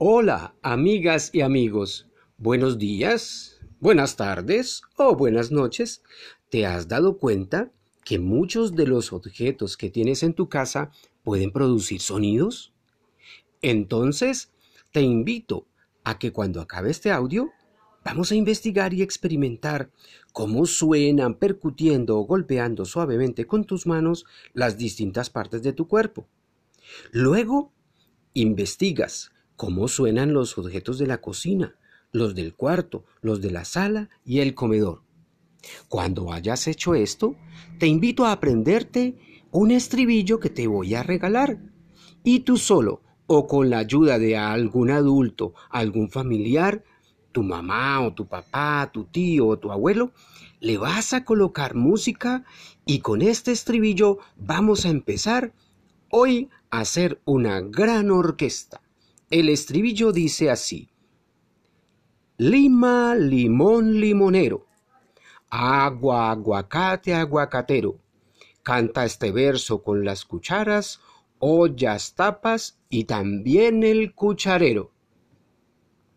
Hola, amigas y amigos. Buenos días, buenas tardes o buenas noches. ¿Te has dado cuenta que muchos de los objetos que tienes en tu casa pueden producir sonidos? Entonces, te invito a que cuando acabe este audio, vamos a investigar y experimentar cómo suenan percutiendo o golpeando suavemente con tus manos las distintas partes de tu cuerpo. Luego, investigas cómo suenan los objetos de la cocina, los del cuarto, los de la sala y el comedor. Cuando hayas hecho esto, te invito a aprenderte un estribillo que te voy a regalar. Y tú solo, o con la ayuda de algún adulto, algún familiar, tu mamá o tu papá, tu tío o tu abuelo, le vas a colocar música y con este estribillo vamos a empezar hoy a hacer una gran orquesta. El estribillo dice así. Lima, limón, limonero. Agua, aguacate, aguacatero. Canta este verso con las cucharas, ollas, tapas y también el cucharero.